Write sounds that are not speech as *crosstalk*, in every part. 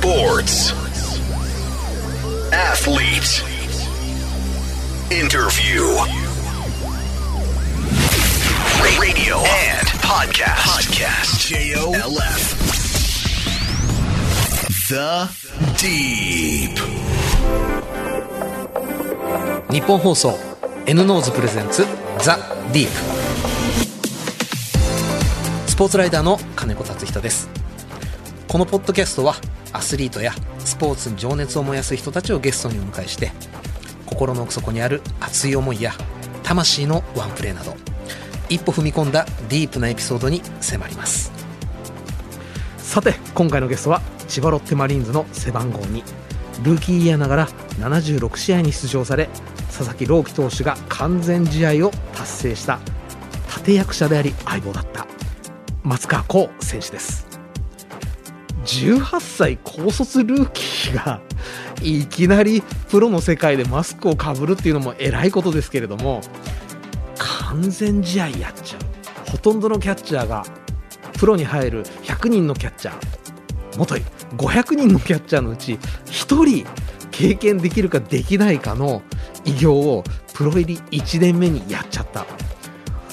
Sports. Athlete. Interview. Radio and podcast. Podcast. J-O-L-F. The Deep. 日本放送 N ノーズプレゼンツザ・ディープスポーツライダーの金子達人ですこのポッドキャストはアスリートやスポーツに情熱を燃やす人たちをゲストにお迎えして心の奥底にある熱い思いや魂のワンプレーなど一歩踏み込んだディープなエピソードに迫ります。さて今回のゲストは千葉ロッテマリーンズの背番号2ルーキーイヤーながら76試合に出場され佐々木朗希投手が完全試合を達成した立役者であり相棒だった松川幸選手です。18歳高卒ルーキーがいきなりプロの世界でマスクをかぶるっていうのも偉いことですけれども完全試合やっちゃう。ほとんどのキャッチャーがプロに入る100人のキャッチャー。もとい500人のキャッチャーのうち1人経験できるかできないかの偉業をプロ入り1年目にやっちゃった。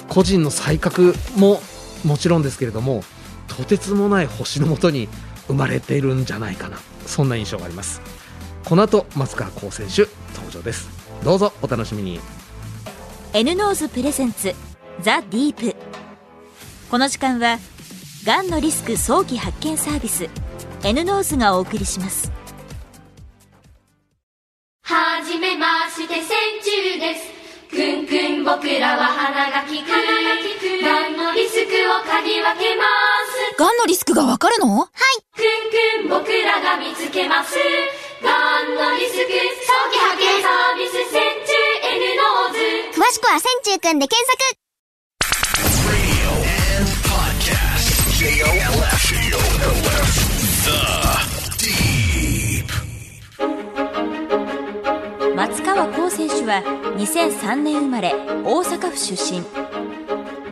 個人の才覚ももちろんですけれどもとてつもない星のもとに生まれているんじゃないかな。そんな印象があります。この後松川虎生選手登場です。どうぞお楽しみに。 N-NOSE presents The Deep。この時間はがんのリスク早期発見サービス N ノーズがお送りします。はじめまして線虫です。くんくん僕らは鼻が利く。がんのリスクを嗅ぎ分けますがんのリスクがわかるの？はい。くんくん僕らが見つけます。がんのリスク？早期発見サービス千中 N ノーズ。詳しくは線虫くんで検索.松川幸選手は2003年生まれ大阪府出身。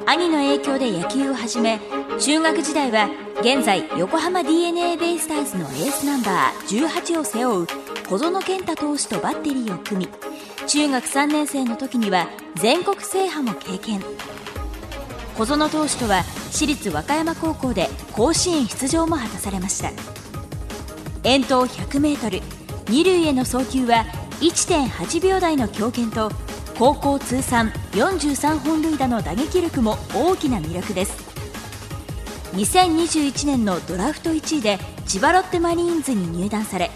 兄の影響で野球を始め中学時代は現在横浜 d n a ベイスターズのエースナンバー18を背負う小園健太投手とバッテリーを組み中学3年生の時には全国制覇も経験。小園投手とは私立和歌山高校で甲子園出場も果たされました。遠投 100m 二塁への送球は1.8秒台の強肩と高校通算43本塁打の打撃力も大きな魅力です。2021年のドラフト1位で千葉ロッテマリーンズに入団され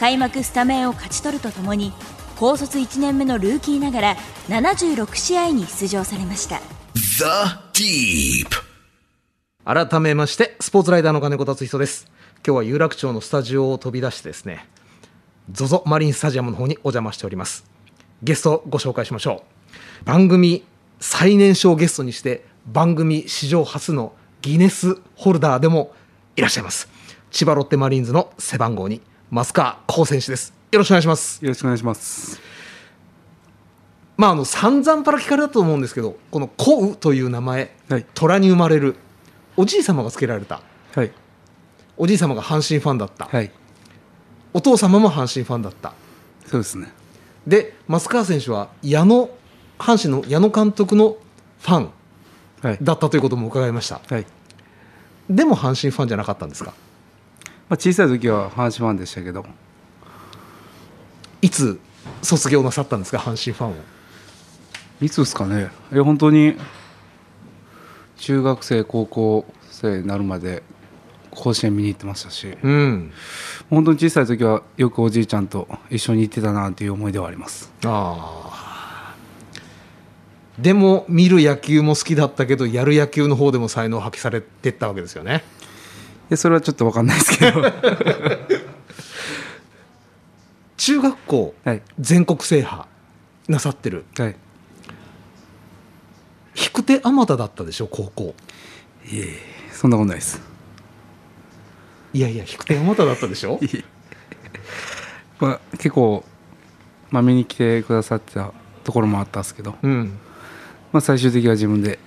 開幕スタメンを勝ち取るとともに高卒1年目のルーキーながら76試合に出場されました。The Deep. 改めましてスポーツライダーの金子達人です。今日は有楽町のスタジオを飛び出してですね ZOZO マリンスタジアムの方にお邪魔しております。ゲストをご紹介しましょう。番組最年少ゲストにして番組史上初のギネスホルダーでもいらっしゃいます千葉ロッテマリーンズの背番号に増川幸選手ですよろしくお願いしますよろしくお願いします。まああの散々パラ聞かれたと思うんですけどこの「コウ」という名前、はい虎に生まれるおじい様が付けられたはい。おじい様が阪神ファンだった、はい。お父様も阪神ファンだったそうですね。で増川選手は矢野阪神の矢野監督のファンはい。だったということも伺いましたはい。でも阪神ファンじゃなかったんですか？まあ、小さい時は阪神ファンでしたけど、いつ卒業なさったんですか？阪神ファンをいつですかね？え、本当に。中学生、高校生になるまで。甲子園見に行ってましたし、うん本当に小さい時はよくおじいちゃんと一緒に行ってたなという思い出はあります。ああでも見る野球も好きだったけどやる野球の方でも才能を発揮されてったわけですよねで、それはちょっとわかんないですけど。中学校はい。全国制覇なさってるはい。引く手あまただったでしょ高校そんなことないです。いやいや引く手あまただったでしょ？まあ、結構。まあ、見に来てくださってたところもあったんですけど。うんまあ、最終的には自分で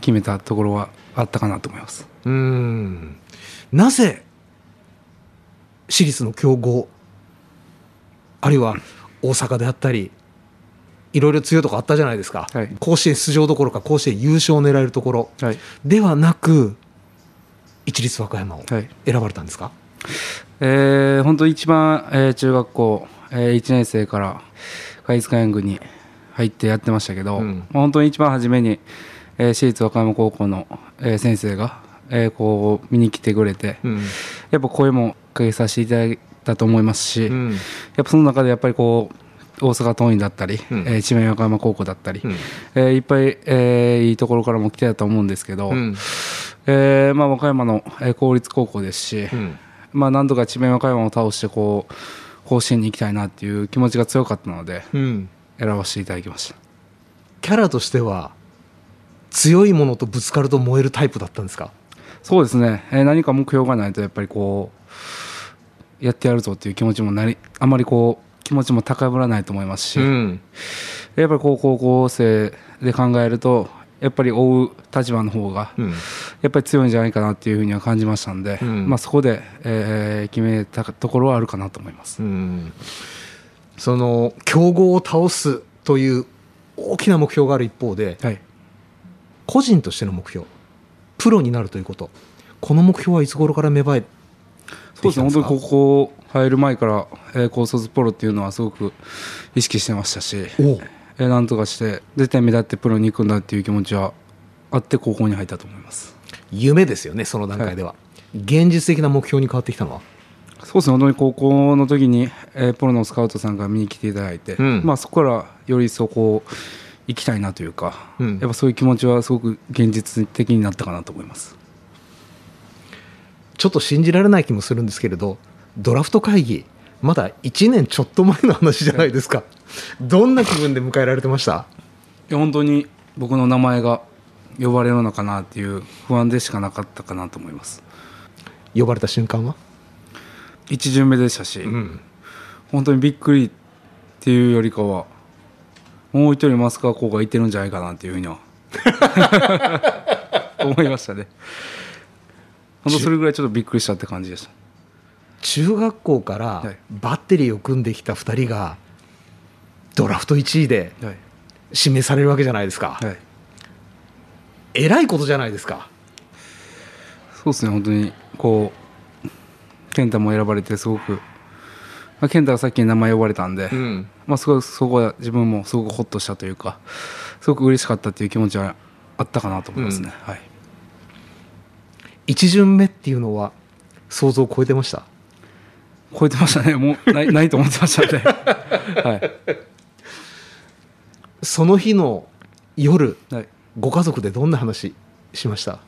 決めたところはあったかなと思います。うん。なぜ私立の強豪あるいは大阪であったりいろいろ強いとこあったじゃないですか、はい。甲子園出場どころか甲子園優勝を狙えるところ。はい。ではなく一律和歌山をはい。選ばれたんですか、えー本当一番、えー中学校、え1年生から海津科園軍に入ってやってましたけど、うん。まあ本当に一番初めに、えー私立和歌山高校の、えー先生が、えーこう見に来てくれて、うん。やっぱ声もかけさせていただいたと思いますし、うん。やっぱその中でやっぱりこう大阪桐蔭だったり、うん。えー智弁和歌山高校だったり、うん。えーいっぱい、えーいいところからも来てたと思うんですけど、うん。えーまあ、和歌山の、えー公立高校ですし、うん。まあ、なんとか智弁和歌山を倒してこう甲子園に行きたいなっていう気持ちが強かったのでうん選ばせていただきました。キャラとしては強いものとぶつかると燃えるタイプだったんですか？そうですね、えー何か目標がないとやっぱりこうやってやるぞっていう気持ちもなりあまりこう気持ちも高ぶらないと思いますし、ん。やっぱりこう高校生で考えるとやっぱり追う立場の方がうん。やっぱり強いんじゃないかなっていうふうには感じましたんで、うん。まあ、そこで、えー決めたところはあるかなと思います。うんその強豪を倒すという大きな目標がある一方ではい。個人としての目標プロになるということ。この目標はいつ頃から芽生えそうです本当にここ入る前から、えー高卒プロっていうのはすごく意識してましたし、えーなんとかして絶対目立ってプロに行くんだっていう気持ちはあって高校に入ったと思います。夢ですよねその段階では、現実的な目標に変わってきたのはそうですね、本当に高校の時に、えープロのスカウトさんが見に来ていただいて、うん。まあ、そこからよりそこ行きたいなというか、うん。やっぱそういう気持ちはすごく現実的になったかなと思います。ちょっと信じられない気もするんですけれどドラフト会議まだ1年ちょっと前の話じゃないですか。どんな気分で迎えられてました？いや本当に僕の名前が呼ばれるのかなっていう不安でしかなかったかなと思います。呼ばれた瞬間は、一巡目でしたし、ん、本当にびっくりっていうよりかはもう一人増川校がいてるんじゃないかなっていうふうには *laughs* 思いましたね。本当それぐらいちょっとびっくりしたって感じでした。中学校からはい。バッテリーを組んできた2人がドラフト1位ではい、指名されるわけじゃないですか、はい、えらいことじゃないですか。そうですね本当にこう健太も選ばれてすごく、まあ、健太がさっき名前呼ばれたんで、ん。まあ、すごいそこは自分もすごくホッとしたというかすごく嬉しかったっていう気持ちはあったかなと思いますね、はい。1巡目っていうのは想像を超えてました？超えてましたね。もうない *laughs* ないと思ってましたね。*laughs* はい。その日の夜はい、ご家族でどんな話しました？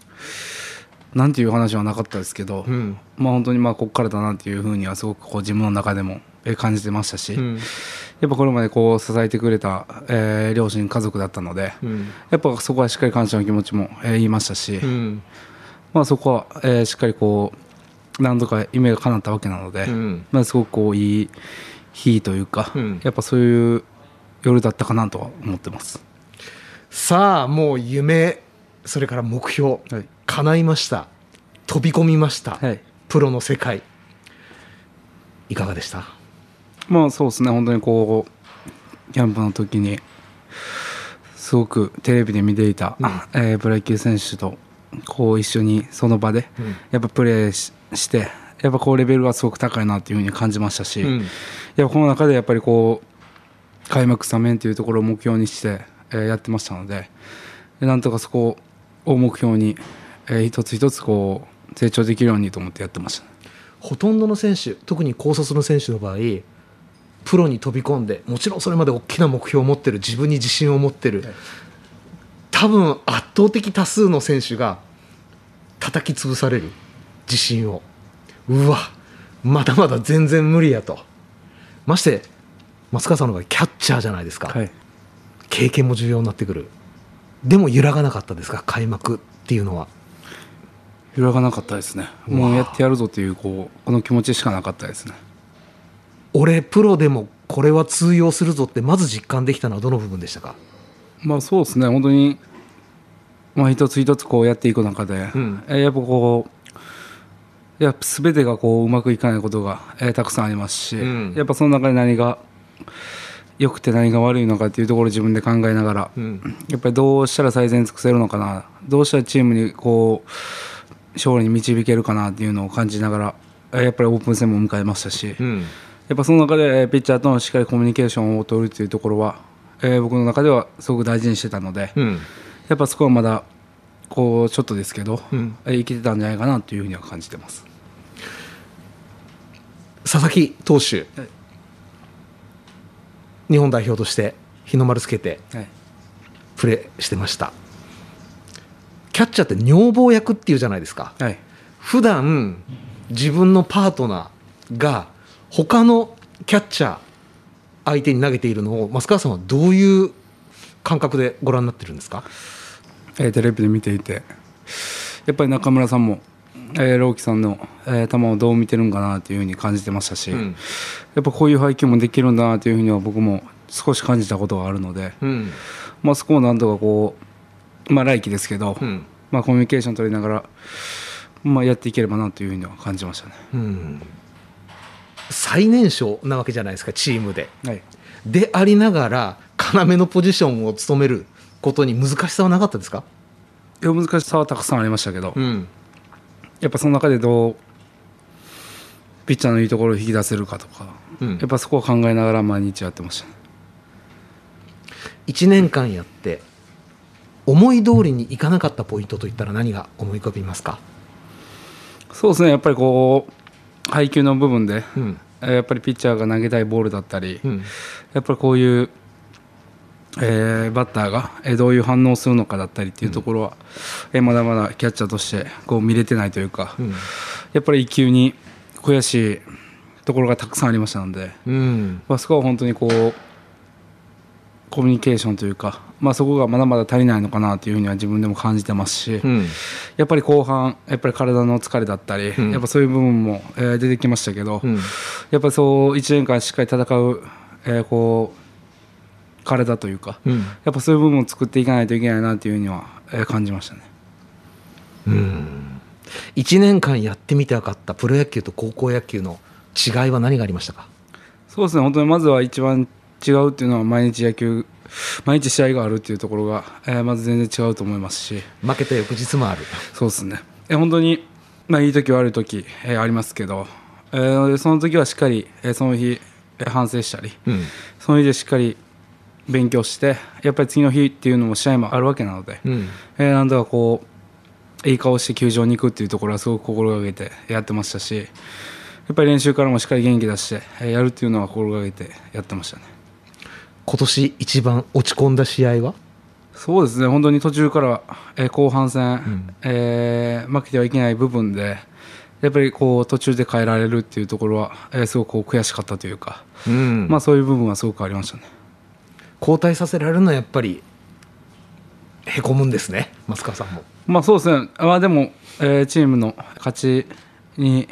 なんていう話はなかったですけど、ん。まあ本当にまあここからだなっていうふうにはすごくこう自分の中でもえー感じてましたし、ん。やっぱこれまでこう支えてくれた、えー両親家族だったので、ん。やっぱそこはしっかり感謝の気持ちも、えー言いましたし、ん。まあそこは、えーしっかりこう何度か夢が叶ったわけなので、ん。まあすごくこういい日というか、うん。やっぱそういう夜だったかなとは思ってます。さあもう夢それから目標、はい叶いました。飛び込みました、はい。プロの世界。いかがでした？まあそうですね。本当にこうキャンプの時にすごくテレビで見ていた、えープロ野球選手とこう一緒にその場でうん。やっぱプレーししてやっぱこうレベルがすごく高いなっていうふうに感じましたし、うん。やっぱこの中でやっぱりこう開幕スタメンというところを目標にして、えーやってましたのででなんとかそこを目標に、えー一つ一つこう成長できるようにと思ってやってました。ほとんどの選手特に高卒の選手の場合プロに飛び込んでもちろんそれまで大きな目標を持ってる自分に自信を持ってる。多分圧倒的多数の選手が叩き潰される自信を。うわまだまだ全然無理やと。まして松川さんの場合キャッチャーじゃないですか、はい。経験も重要になってくる。でも揺らがなかったですか開幕っていうのは揺らがなかったですね。もうやってやるぞというこうこの気持ちしかなかったですね。俺プロでもこれは通用するぞってまず実感できたのはどの部分でしたか？まあそうですね。本当にまあ一つ一つこうやっていく中で、ん。えーやっぱこうやっぱ全てがこううまくいかないことが、えーたくさんありますし、うん。やっぱその中で何が良くて何が悪いのかっていうところを自分で考えながら、ん。やっぱりどうしたら最善尽くせるのかな。どうしたらチームにこう勝利に導けるかなっていうのを感じながらえーやっぱりオープン戦も迎えましたし、うん。やっぱその中でえーピッチャーとのしっかりコミュニケーションを取るっていうところは、えー僕の中ではすごく大事にしてたので、うん。やっぱそこはまだこうちょっとですけど、うん。えー生きてたんじゃないかなというふうには感じてます。佐々木投手、はい。日本代表として日の丸つけてはい。プレーしてましたキャッチャーって女房役っていうじゃないですか。はい。普段自分のパートナーが他のキャッチャー相手に投げているのを増川さんはどういう感覚でご覧になってるんですか？えーテレビで見ていて。やっぱり中村さんも、えー、朗希さんの、えー球をどう見てるんかなというふうに感じてましたし、うん。やっぱこういう配球もできるんだなというふうには僕も少し感じたことがあるので、うん。まあ、そこをなんとかこう、まあ、来季ですけど、うんまあ、コミュニケーション取りながら、まあ、やっていければなというふうには感じましたね。うん最年少なわけじゃないですかチームではいでありながら要のポジションを務めることに難しさはなかったですかいや難しさはたくさんありましたけど、んやっぱその中でどうピッチャーのいいところを引き出せるかとか、うんやっぱそこを考えながら毎日やってましたね。1年間やって思い通りにいかなかったポイントといったら何が思い浮かびますか、そうですね。やっぱりこう配球の部分で、うん。えーやっぱりピッチャーが投げたいボールだったり、うん。やっぱりこういう、えーバッターがえーどういう反応をするのかだったりっていうところは、えーまだまだキャッチャーとしてこう見れてないというか、うん。やっぱり一球に悔しいところがたくさんありましたので、うん。まあ、そこは本当にこうコミュニケーションというか、まあ、そこがまだまだ足りないのかなというふうには自分でも感じてますし、うん。やっぱり後半やっぱり体の疲れだったり、ん。やっぱそういう部分も、えー出てきましたけど、うん。やっぱりそう1年間しっかり戦う、えーこう体というか、うん。やっぱそういう部分を作っていかないといけないなというふうには、えー感じましたね。うん。1年間やってみて分かったプロ野球と高校野球の違いは何がありましたか？そうですね。本当にまずは一番違うっていうのは毎日野球毎日試合があるっていうところが、えーまず全然違うと思いますし。負けた翌日もある。そうですね。え本当に、まあ、いい時悪い時、えーありますけど、えーその時はしっかり、えーその日、えー反省したり、うん。その日でしっかり勉強してやっぱり次の日っていうのも試合もあるわけなので、うん。えーなんとかこういい顔して球場に行くっていうところはすごく心がけてやってましたしやっぱり練習からもしっかり元気出してえーやるっていうのは心がけてやってましたね今年一番落ち込んだ試合は？そうですね。本当に途中から、えー後半戦、ん。えー負けてはいけない部分でやっぱりこう途中で変えられるっていうところは、えーすごく悔しかったというか、うん。まあ、そういう部分はすごくありましたね。交代させられるのはやっぱりへこむんですね増川さんも。まあそうですね、まあ、でも、えーチームの勝ちに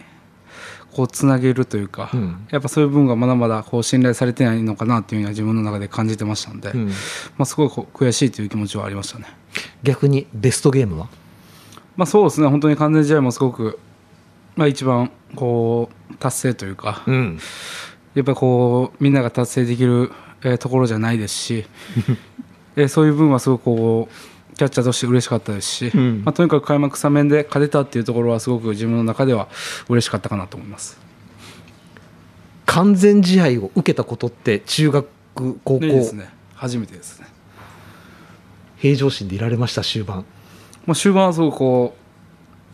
こうつなげるというか、うん。やっぱそういう部分がまだまだこう信頼されてないのかなっていうのは自分の中で感じてましたので、うん。まあ、すごい悔しいという気持ちはありましたね。逆にベストゲームは？まあ、そうですね本当に完全試合もすごく、まあ、一番こう達成というか、ん。やっぱりこうみんなが達成できる、えーところじゃないですし、*laughs* えーそういう部分はすごくこうキャッチャーとして嬉しかったですし、んまあ、とにかく開幕スタメンで勝てたっていうところはすごく自分の中では嬉しかったかなと思います。完全試合を受けたことって中学高校、でですね初めてですね。平常心でいられました？終盤まあ、終盤はすごくこ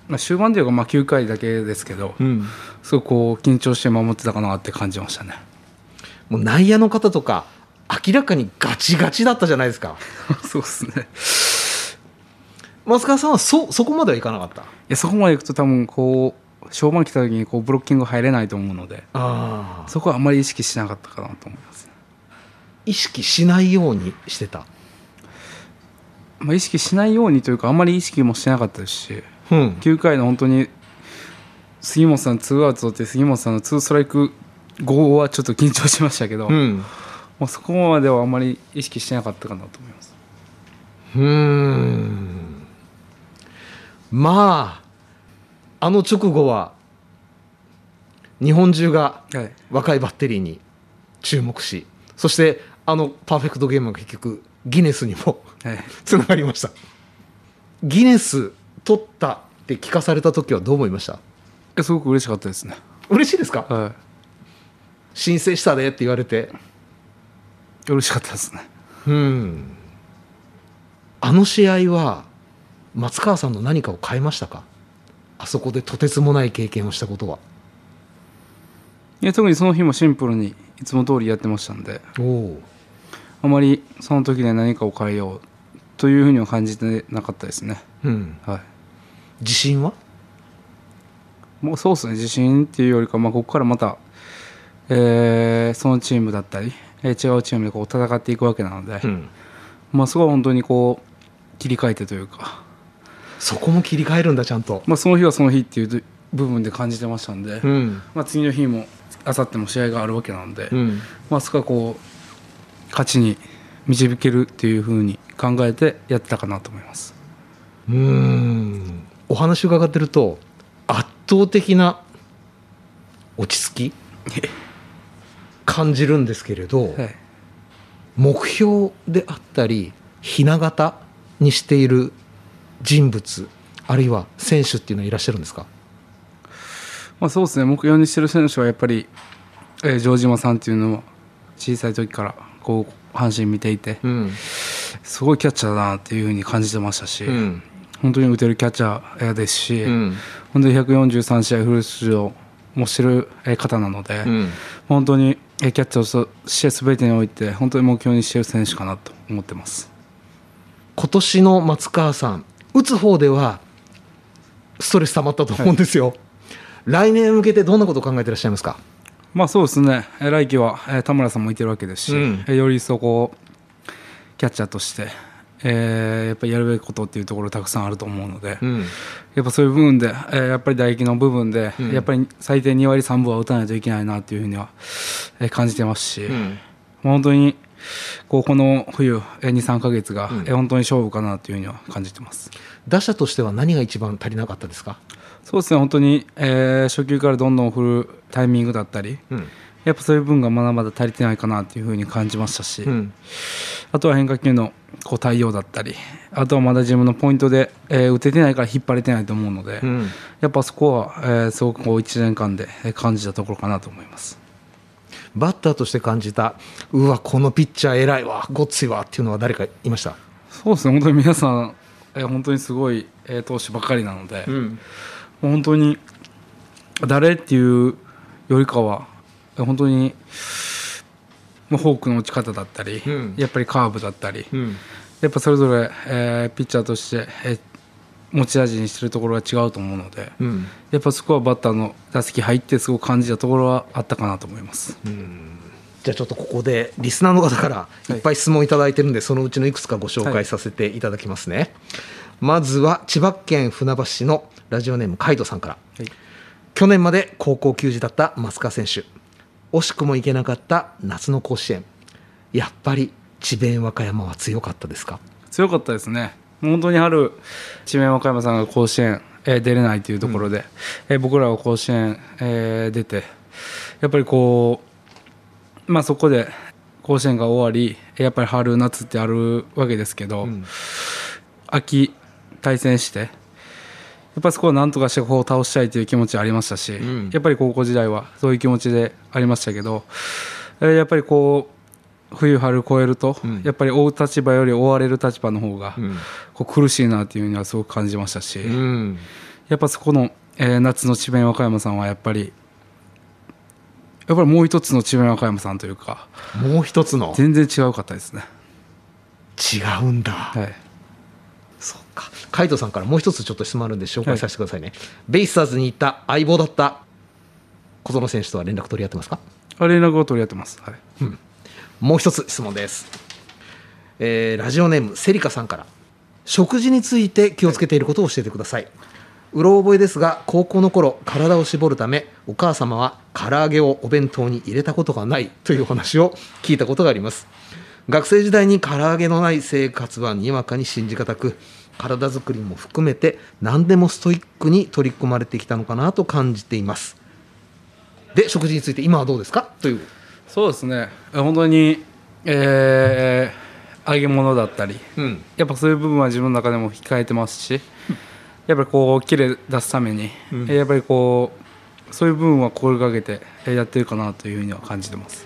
う、まあ、終盤というかまあ9回だけですけど、んすごくこう緊張して守ってたかなって感じましたね。もう内野の方とか明らかにガチガチだったじゃないですか *laughs* そうですね。増川さんはそそこまではいかなかった？いやそこまでいくと多分こう勝負来た時にこうブロッキング入れないと思うのでああ。そこはあまり意識しなかったかなと思います、意識しないようにしてた？まあ、意識しないようにというかあんまり意識もしてなかったですしうん。9回の本当に杉本さんツーアウト取って杉本さんのツーストライク後はちょっと緊張しましたけど、うん。もうそこまではあんまり意識してなかったかなと思います。うーんまああの直後は日本中がはい若いバッテリーに注目しそしてあのパーフェクトゲームが結局ギネスにもはい。*laughs* つながりました。ギネス取ったって聞かされた時はどう思いました？えすごく嬉しかったですね。嬉しいですか？は申請したでって言われて。い嬉しかったですね。うん。あの試合は松川さんの何かを変えましたか？あそこでとてつもない経験をしたことは。いや特にその日もシンプルにいつも通りやってましたんで。あまりその時で何かを変えようというふうには感じてなかったですね。うん。はい。自信は？もうそうですね。自信っていうよりか、まあ、ここからまた、えーそのチームだったり、えー違うチームでこう戦っていくわけなので、ん。まあ、そこは本当にこう切り替えてというか、そこも切り替えるんだちゃんと。まあ、その日はその日っていう部分で感じてましたんで、ん。まあ、次の日も明後日も試合があるわけなので、うん。まあ、そこはこう勝ちに導けるっていうふうに考えてやってたかなと思います。うーん。お話伺ってると圧倒的な落ち着き？感じるんですけれど、はい。目標であったりひな形にしている人物あるいは選手っていうのはいらっしゃるんですか？まあ、そうですね。目標にしてる選手はやっぱり、えー城島さんっていうのは小さい時からこう阪神見ていてうん。すごいキャッチャーだなっていうふうに感じてましたし、うん。本当に打てるキャッチャーですし、うん。本当に143試合フル出場もしてるえー方なので、うん。本当にえーキャッチャーとして全てにおいて本当に目標にしてる選手かなと思ってます。今年の松川さん打つ方ではストレス溜まったと思うんですよ、来年向けてどんなことを考えてらっしゃいますか？まあそうですね、えー来季は、えー田村さんもいてるわけですし、うん。えーよりそこうキャッチャーとして、えーやっぱりやるべきことっていうところたくさんあると思うので、ん。やっぱそういう部分で、えーやっぱり打撃の部分で、ん。やっぱり最低2割3分は打たないといけないなっていうふうには、えー感じてますし、ん。まあ本当にこうこの冬、えー、23か月が、本当に勝負かなというふうには感じてます。打者としては何が一番足りなかったですか？そうですね。本当に、えー初球からどんどん振るタイミングだったり、うん。やっぱそういう部分がまだまだ足りてないかなというふうに感じましたし、うん。あとは変化球のこう対応だったりあとはまだ自分のポイントで、えー打ててないから引っ張れてないと思うので、うん。やっぱそこは、えーすごくこう1年間でえー感じたところかなと思います。バッターとして感じたうわこのピッチャー偉いわごっついわっていうのは誰かいました？そうですね。本当に皆さん、えー本当にすごい、えー投手ばっかりなので、もう本当に誰っていうよりかはえー本当にもうフォークの打ち方だったり、うん。やっぱりカーブだったり、うん。やっぱそれぞれ、えーピッチャーとして、えー持ち味にしてるところが違うと思うので、うん。やっぱそこはバッターの打席入ってすごく感じたところはあったかなと思います。じゃあちょっとここでリスナーの方からい。っぱい質問いただいてるんで、そのうちのいくつかご紹介させていただきますね、まずは千葉県船橋市のラジオネームカイトさんから、はい。去年まで高校球児だった増川選手。惜しくも行けなかった夏の甲子園。やっぱり智弁和歌山は強かったですか？強かったですね。本当に春、智弁和歌山さんが甲子園、えー出れないというところで、えー僕らは甲子園、えー出て、やっぱりこう、まあ、そこで甲子園が終わり、やっぱり春、夏ってあるわけですけど、秋、対戦して、やっぱりそこをなんとかしてこう倒したいという気持ちはありましたし、ん。やっぱり高校時代はそういう気持ちでありましたけど、えーやっぱりこう、冬春超えると、やっぱり追う立場より追われる立場の方が、こう苦しいなっていうのはすごく感じましたし、ん。やっぱそこの、えー夏の智弁和歌山さんはやっぱりやっぱりもう一つの智弁和歌山さんというかもう一つの？全然違うかったですね。違うんだ、はい。そっか。カイトさんからもう一つちょっと質問あるんで紹介させてくださいね、ベイスターズに行った相棒だった小園選手とは連絡取り合ってますか？あ連絡を取り合ってます。はいもう一つ質問です、えーラジオネームセリカさんから。食事について気をつけていることを教えてください、うろ覚えですが高校の頃体を絞るためお母様は唐揚げをお弁当に入れたことがないというお話を聞いたことがあります。学生時代に唐揚げのない生活はにわかに信じがたく体作りも含めて何でもストイックに取り組まれてきたのかなと感じています。で食事について今はどうですか？というそうですね。本当に、えー揚げ物だったりうん。やっぱそういう部分は自分の中でも控えてますしやっぱりこうキレ出すために、うん。やっぱりこうそういう部分は心がけてえーやってるかなというふうには感じてます。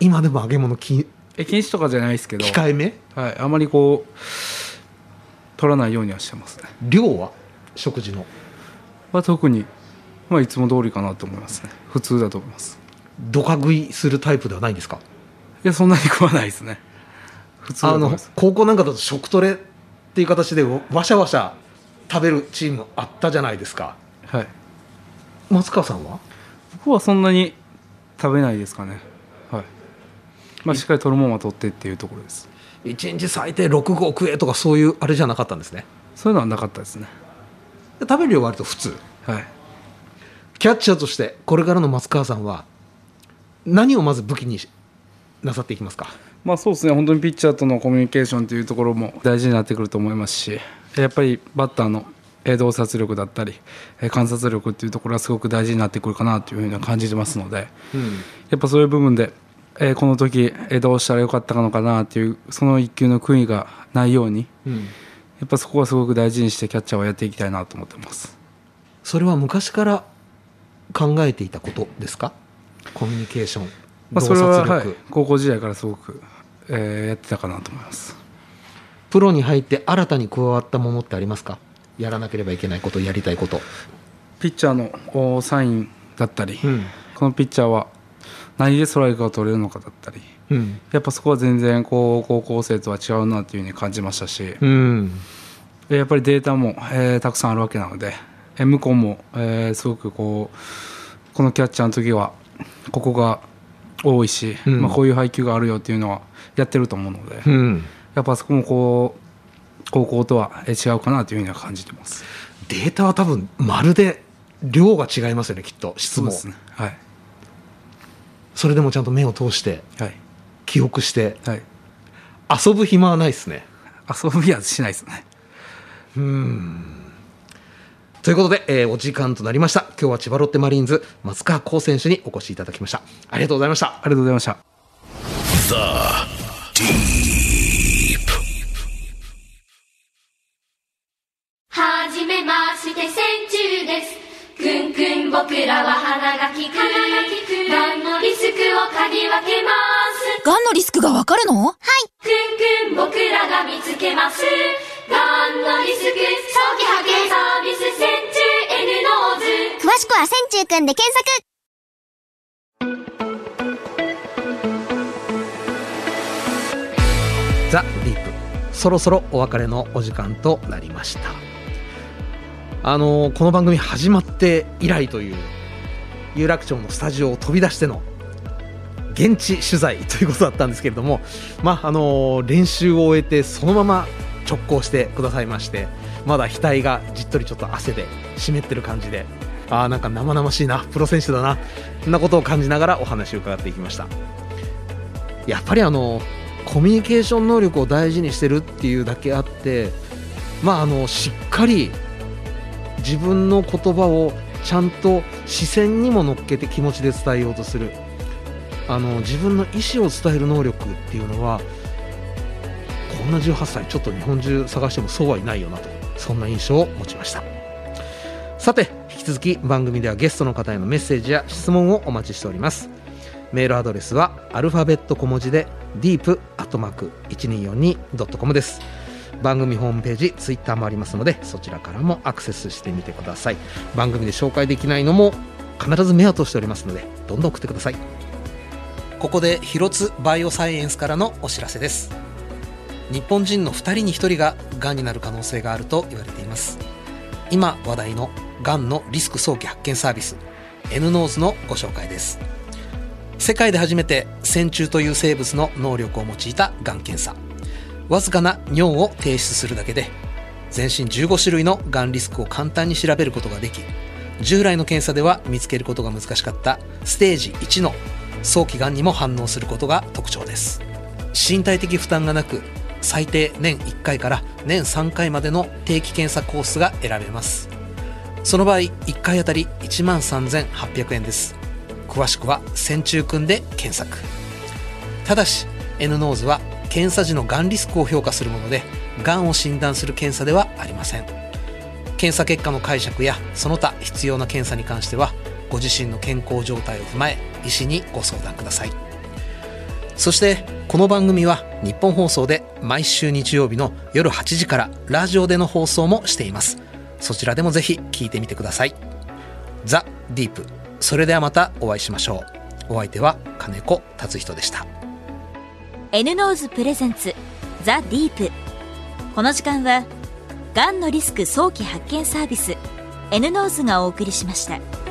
今でも揚げ物きえ禁止とかじゃないですけど、控えめ？はい、あまりこう取らないようにはしてますね。量は？食事の。は特に、まあ、いつも通りかなと思いますね。普通だと思いますどか食いするタイプではないんですか？いやそんなに食わないですね。普通だあの高校なんかだと食トレっていう形でわしゃわしゃ食べるチームあったじゃないですか。はい。松川さんは？僕はそんなに食べないですかね。はい。まあしっかり取るもんは取ってっていうところです。1日最低6合食えとかそういうあれじゃなかったんですね。そういうのはなかったですね。で食べる量は割と普通。はい。キャッチャーとしてこれからの松川さんは何をまず武器になさっていきますか？まあそうですね。本当にピッチャーとのコミュニケーションというところも大事になってくると思いますしやっぱりバッターのえー洞察力だったりえー観察力っていうところはすごく大事になってくるかなというふうには感じてますのでやっぱそういう部分で、えーこの時、えーどうしたらよかったのかなっていうその一球の悔いがないようにうん。やっぱそこはすごく大事にしてキャッチャーはやっていきたいなと思ってます。それは昔から考えていたことですか？コミュニケーションまあ、洞それは、はい、高校時代からすごく、えーやってたかなと思います。プロに入って新たに加わったものってありますか？やらなければいけないことやりたいこと、ピッチャーのおサインだったり、うん。このピッチャーは何でストライクが取れるのかだったりうん。やっぱそこは全然こう高校生とは違うなっていうふうに感じましたし、うん。やっぱりデータも、えーたくさんあるわけなので、えー向こうも、えーすごくこうこのキャッチャーの時はここが多いし、うんまあ、こういう配球があるよっていうのはやってると思うので、うんやっぱそこもこう高校とはえー違うかなというふうには感じてます。データは多分まるで量が違いますよねきっと質もそ,、ね。はい。れでもちゃんと目を通してはい。記憶してはい。遊ぶ暇はないですね遊びはしないですね。ということで、えーお時間となりました。今日は千葉ロッテマリーンズ松川幸選手にお越しいただきました。ありがとうございました。ありがとうございました。Deep. はじめまして線虫です。くんくん僕らは鼻が利く。がんのリスクを嗅ぎ分けます。がんのリスクがわかるの？はい。くんくん僕らが見つけますがんのリスク早期発見サービス千中 N ノーズ。詳しくは線虫くんで検索。ザ・ディープ。そろそろお別れのお時間となりました。あのーこの番組始まって以来という有楽町のスタジオを飛び出しての現地取材ということだったんですけれども、まああのー練習を終えてそのまま直行してくださいましてまだ額がじっとりちょっと汗で湿ってる感じでああなんか生々しいなプロ選手だなそんなことを感じながらお話を伺っていきました。やっぱりあのコミュニケーション能力を大事にしてるっていうだけあってまああのしっかり自分の言葉をちゃんと視線にも乗っけて気持ちで伝えようとする。あの自分の意思を伝える能力っていうのはんな18歳ちょっと日本中探してもそうはいないよなとそんな印象を持ちましたさて引き続き番組ではゲストの方へのメッセージや質問をお待ちしております。メールアドレスはアルファベット小文字で deep.1242.com です番組ホームページツイッターもあります。のでそちらからもアクセスしてみてください番組で紹介できないのも必ず目を通しております。のでどんどん送ってくださいここで広津バイオサイエンスからのお知らせです日本人の2人に1人ががんになる可能性があると言われています。今話題のがんのリスク早期発見サービス N ノーズのご紹介です。世界で初めて線虫という生物の能力を用いたがん検査。わずかな尿を提出するだけで全身15種類のがんリスクを簡単に調べることができ従来の検査では見つけることが難しかったステージ1の早期がんにも反応することが特徴です。身体的負担がなく最低年1回から年3回までの定期検査コースが選べます。その場合1回あたり1万3800円です。詳しくは線虫くんで検索。ただし N ノーズは検査時のがんリスクを評価するものでがんを診断する検査ではありません。検査結果の解釈やその他必要な検査に関してはご自身の健康状態を踏まえ医師にご相談ください。そしてこの番組は日本放送で毎週日曜日の夜8時からラジオでの放送もしています。そちらでもぜひ聞いてみてください。ザ・ディープ。それではまたお会いしましょう。お相手は金子達仁でした。N ノーズプレゼンツザ・ディープ。この時間はがんのリスク早期発見サービス N ノーズがお送りしました。